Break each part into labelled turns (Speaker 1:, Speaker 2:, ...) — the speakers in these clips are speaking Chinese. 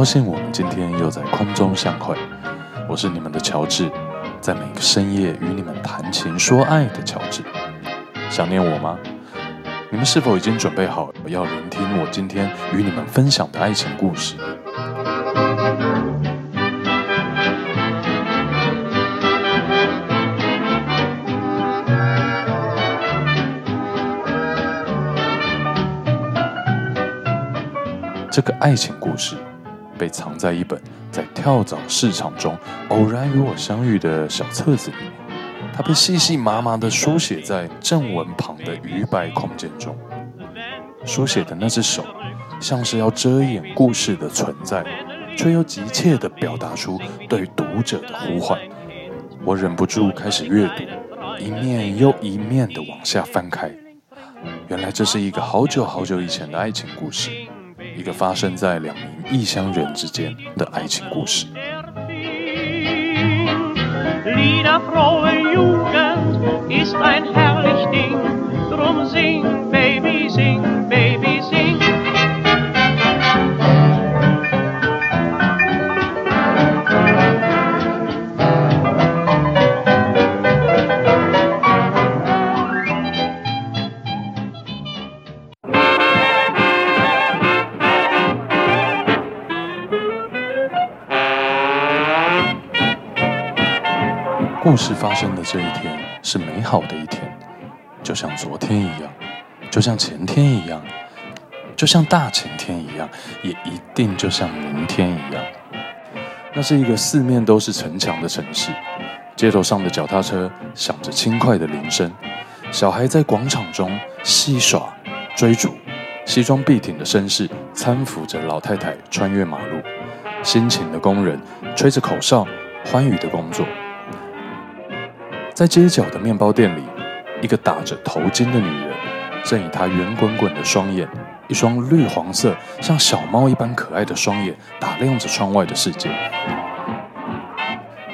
Speaker 1: 高兴我们今天又在空中相会。我是你们的乔治，在每个深夜与你们谈情说爱的乔治。想念我吗？你们是否已经准备好要聆听我今天与你们分享的爱情故事？这个爱情故事被藏在一本在跳蚤市场中偶然与我相遇的小册子里面，它被细细麻麻地书写在正文旁的余白空间中。书写的那只手，像是要遮掩故事的存在，却又急切地表达出对读者的呼唤。我忍不住开始阅读，一面又一面地往下翻开。原来这是一个好久好久以前的爱情故事。一个发生在两名异乡人之间的爱情故事。事发生的这一天是美好的一天，就像昨天一样，就像前天一样，就像大前天一样，也一定就像明天一样。那是一个四面都是城墙的城市，街头上的脚踏车响着轻快的铃声，小孩在广场中戏耍追逐，西装笔挺的绅士搀扶着老太太穿越马路，辛勤的工人吹着口哨，欢愉的工作。在街角的面包店里，一个打着头巾的女人，正以她圆滚滚的双眼，一双绿黄色像小猫一般可爱的双眼，打量着窗外的世界。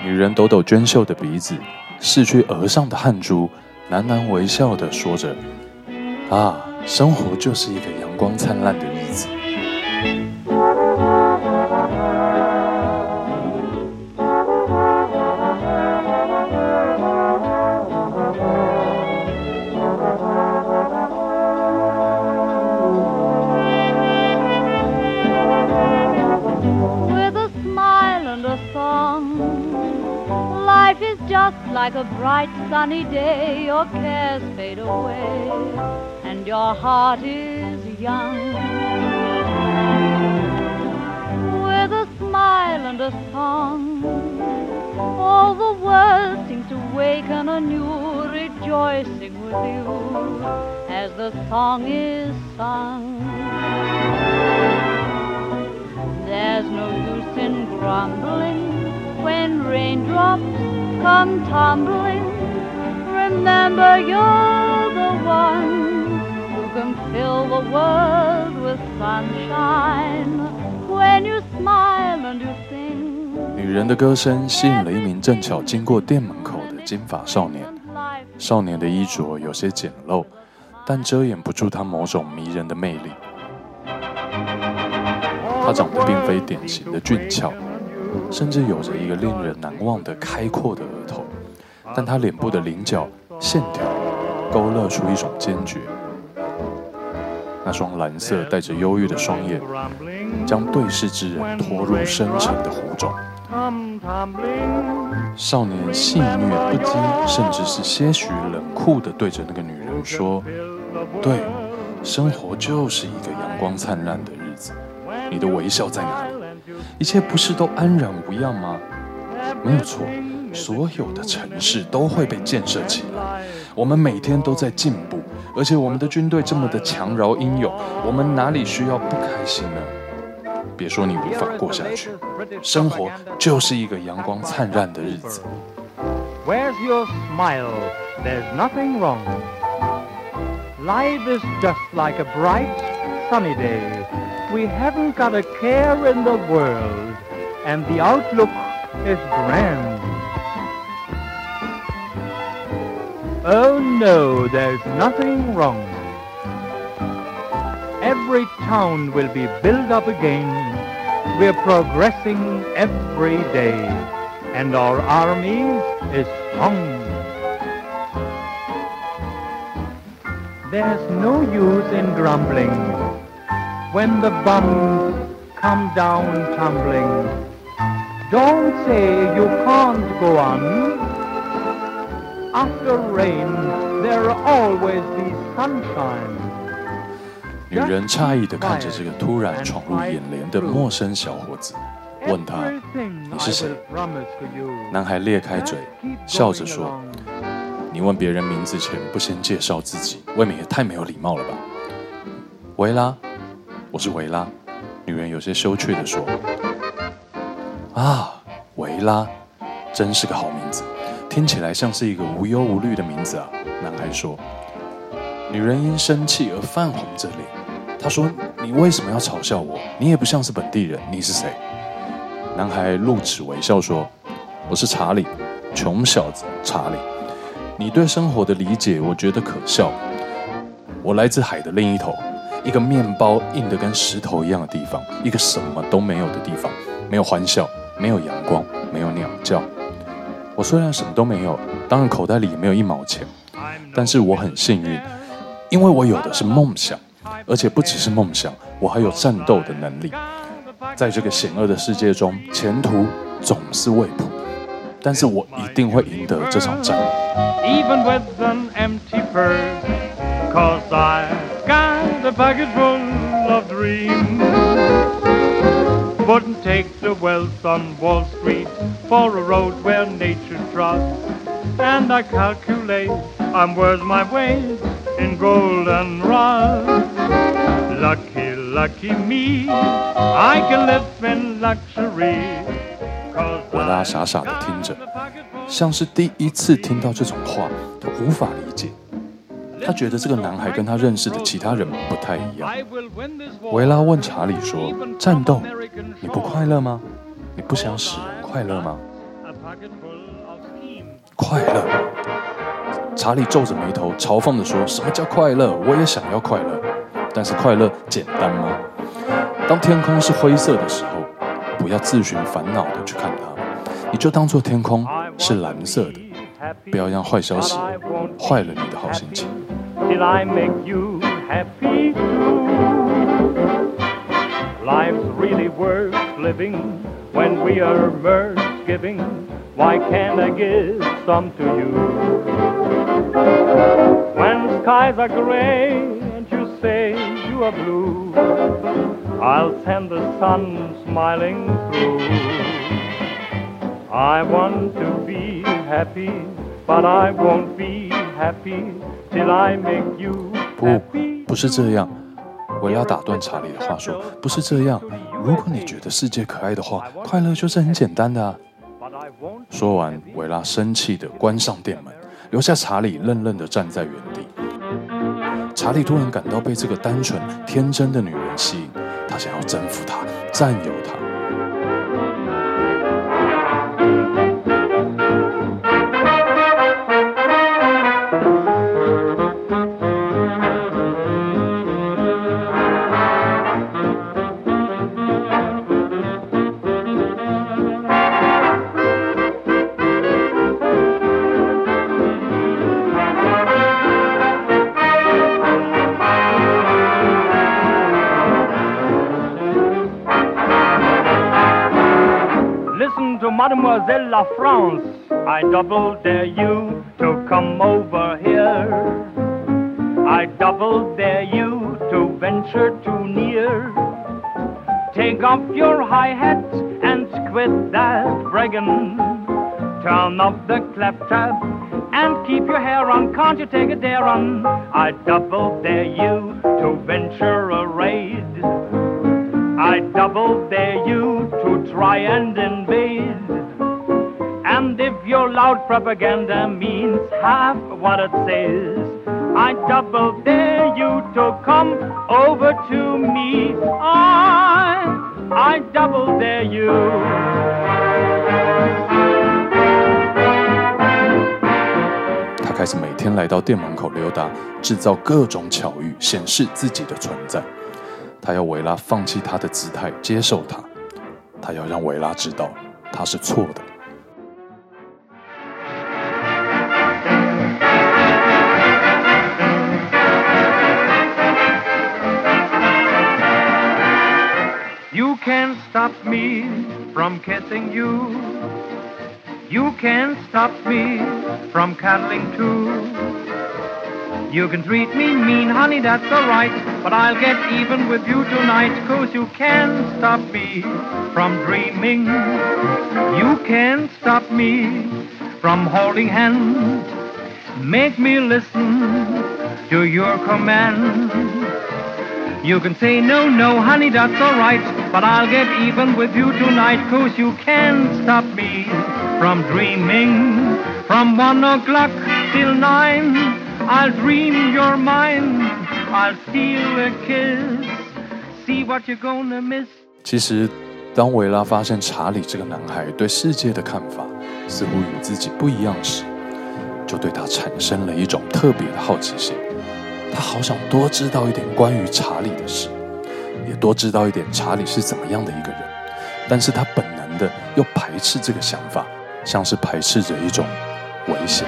Speaker 1: 女人抖抖娟秀的鼻子，拭去额上的汗珠，喃喃微笑地说着：“啊，生活就是一个阳光灿烂的日 like
Speaker 2: a bright sunny day, your cares fade away, and your heart is young. With a smile and a song, all the world seems to waken anew, rejoicing with you as the song is sung. There's no use in grumbling when raindrops ”
Speaker 1: 女人的歌声吸引了一名正巧经过店门口的金发少年。少年的衣着有些简陋，但遮掩不住他某种迷人的魅力。他长得并非典型的俊俏，甚至有着一个令人难忘的开阔的额头，但他脸部的棱角线条勾勒出一种坚决。那双蓝色带着忧郁的双眼，将对视之人拖入深沉的湖中。少年戏谑不羁，甚至是些许冷酷地对着那个女人说：“对，生活就是一个阳光灿烂的日子。你的微笑在哪里？一切不是都安然无恙吗？没有错，所有的城市都会被建设起来。我们每天都在进步，而且我们的军队这么的强饶英勇，我们哪里需要不开心呢？”别说你无法过下去，生活就是一个阳光灿烂的日子。Where's your smile? There's nothing wrong. Life is just like a bright sunny day. We haven't got a care in the world, and the outlook is grand. Oh no, there's nothing wrong.
Speaker 3: every town will be built up again. We're progressing every day, and our army is strong. There's no use in grumbling when the bombs come down tumbling. Don't say you can't go on. After rain, there'll always be sunshine.
Speaker 1: 女人诧异地看着这个突然闯入眼帘的陌生小伙子，问他：“你是谁？”男孩裂开嘴，笑着说：“你问别人名字前不先介绍自己，未免也太没有礼貌了吧？”维拉，我是维拉。女人有些羞怯地说：“啊，维拉，真是个好名字，听起来像是一个无忧无虑的名字啊。”男孩说。女人因生气而泛红着脸，她说：“你为什么要嘲笑我？你也不像是本地人，你是谁？”男孩露齿微笑说：“我是查理，穷小子查理。你对生活的理解，我觉得可笑。我来自海的另一头，一个面包硬得跟石头一样的地方，一个什么都没有的地方，没有欢笑，没有阳光，没有鸟叫。我虽然什么都没有，当然口袋里也没有一毛钱，但是我很幸运。”因为我有的是梦想，而且不只是梦想，我还有战斗的能力。在这个险恶的世界中，前途总是未卜，但是我一定会赢得这场战。Even with an empty purse, 'cause I got a pocket full of dreams. Wouldn't take the wealth on Wall Street for a road where nature trusts. And I calculate I'm worth my weight in gold and rust. Lucky, lucky me, I can live in luxury. 维拉傻傻的听着，像是第一次听到这种话，他无法理解。 他觉得这个男孩跟他认识的其他人不太一样。维拉问查理说：“战斗，你不快乐吗？你不想使人快乐吗？”快乐。查理皱着眉头，嘲讽地说：“什么叫快乐？我也想要快乐，但是快乐简单吗？当天空是灰色的时候，不要自寻烦恼地去看它，你就当做天空是蓝色的。不要让坏消息坏了你的好心情。” Why can't I give some to you? When skies are gray and you say you are blue, I'll send the sun smiling through. I want to be happy, but I won't be happy 不，不是这样。我要打断查理的话说，不是这样。如果你觉得世界可爱的话，快乐就是很简单的啊。说完，维拉生气地关上店门，留下查理愣愣地站在原地。查理突然感到被这个单纯天真的女人吸引，他想要征服她，占有她。
Speaker 3: Mademoiselle La France, I double dare you to come over here. I double dare you to venture too near. Take off your high hat and quit that bragging. Turn off the claptrap and keep your hair on. Can't you take a dare on? I double dare you to venture a raid. I double dare you to try and invade. And if your loud propaganda means half what it says, I double dare you to come over to me. I, I double dare you.
Speaker 1: 他开始每天来到店门口溜达，制造各种巧遇，显示自己的存在。他要维拉放弃他的姿态，接受他。他要让维拉知道他是错的。
Speaker 3: Stop me from kissing you. You can't stop me from cuddling too. You can treat me mean, honey, that's alright. But I'll get even with you tonight, cause you can't stop me from dreaming. You can't stop me from holding hands. Make me listen to your command. You can say no, no, honey, that's alright. But I'll get even with you tonight, cause you can't stop me from dreaming. From one o'clock till nine. I'll dream your mind. I'll steal a kiss. See what you're gonna miss.
Speaker 1: 其实，当维拉发现查理这个男孩对世界的看法似乎与自己不一样时，就对他产生了一种特别的好奇心。他好想多知道一点关于查理的事，也多知道一点查理是怎么样的一个人。但是他本能的又排斥这个想法，像是排斥着一种危险。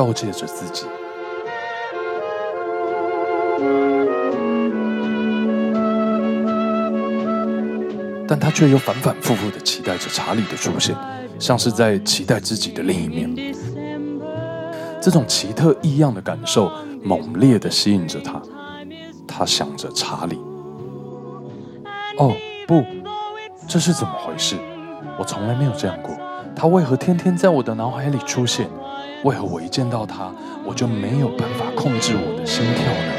Speaker 1: 告诫着自己，但他却又反反复复的期待着查理的出现，像是在期待自己的另一面。这种奇特异样的感受猛烈的吸引着他，他想着查理。哦，不，这是怎么回事？我从来没有这样过。他为何天天在我的脑海里出现？为何我一见到他，我就没有办法控制我的心跳呢？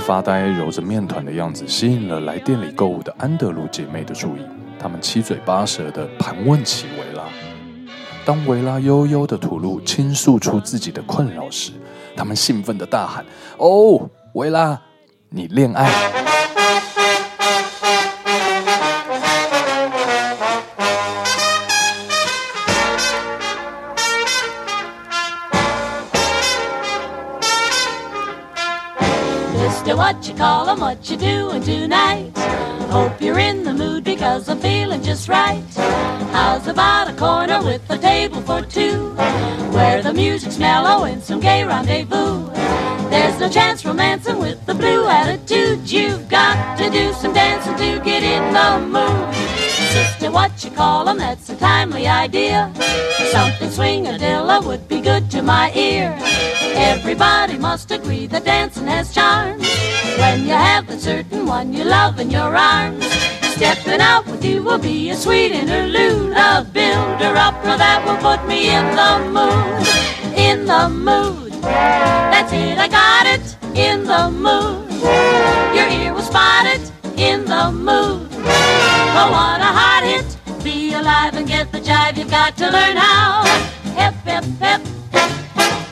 Speaker 1: 发呆揉着面团的样子，吸引了来店里购物的安德鲁姐妹的注意。她们七嘴八舌地盘问起维拉。当维拉悠悠地吐露倾诉出自己的困扰时，他们兴奋地大喊：“哦，维拉，你恋爱！”
Speaker 2: What you call 'em, what you doing tonight? Hope you're in the mood because I'm feeling just right. How's about a corner with a table for two? Where the music's mellow and some gay rendezvous. There's no chance romancing with the blue attitude. You've got to do some dancing to get in the mood. Sister, what you call 'em, that's a timely idea. Something swing-a-dilla would be good to my ear. Everybody must agree that dancing has charms. When you have the certain one you love in your arms, stepping out with you will be a sweet interlude, a builder up that will put me in the mood, in the mood. That's it, I got it, in the mood. Your ear will spot it, in the mood. Oh, what a hot hit! Be alive and get the jive. You've got to learn how. Hip, hip, hip.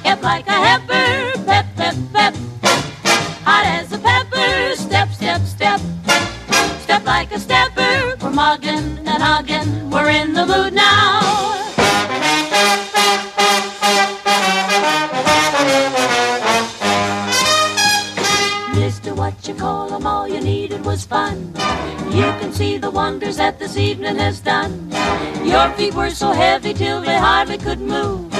Speaker 2: Hip like a heifer. Pep, pep, pep. Hot as a pepper. Step, step, step. Step like a stepper. We're mugging and hugging. We're in the mood now. Needed was fun. You can see the wonders that this evening has done. Your feet were so heavy till they hardly could move.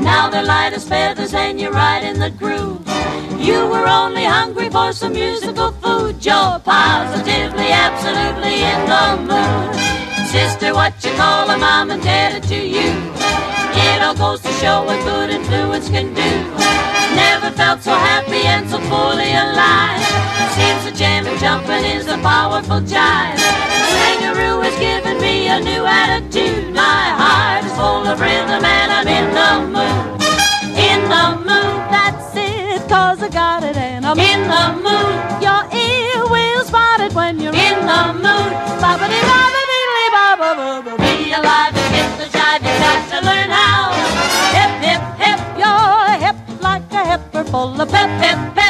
Speaker 2: Now they're light as feathers and you're right in the groove. You were only hungry for some musical food. You're positively, absolutely in the mood. Sister, what you call a mom and dad to you? All goes to show what good influence can do. Never felt so happy and so fully alive. Seems the jam and jumping is a powerful jive. Kangaroo has given me a new attitude. My heart is full of rhythm and I'm in the mood. In the mood,
Speaker 4: That's it, cause I got it and I'm
Speaker 2: in the mood,
Speaker 4: Your ear will spot it when you're
Speaker 2: in the mood.
Speaker 4: Bobbidi all about
Speaker 2: pep,
Speaker 4: pep.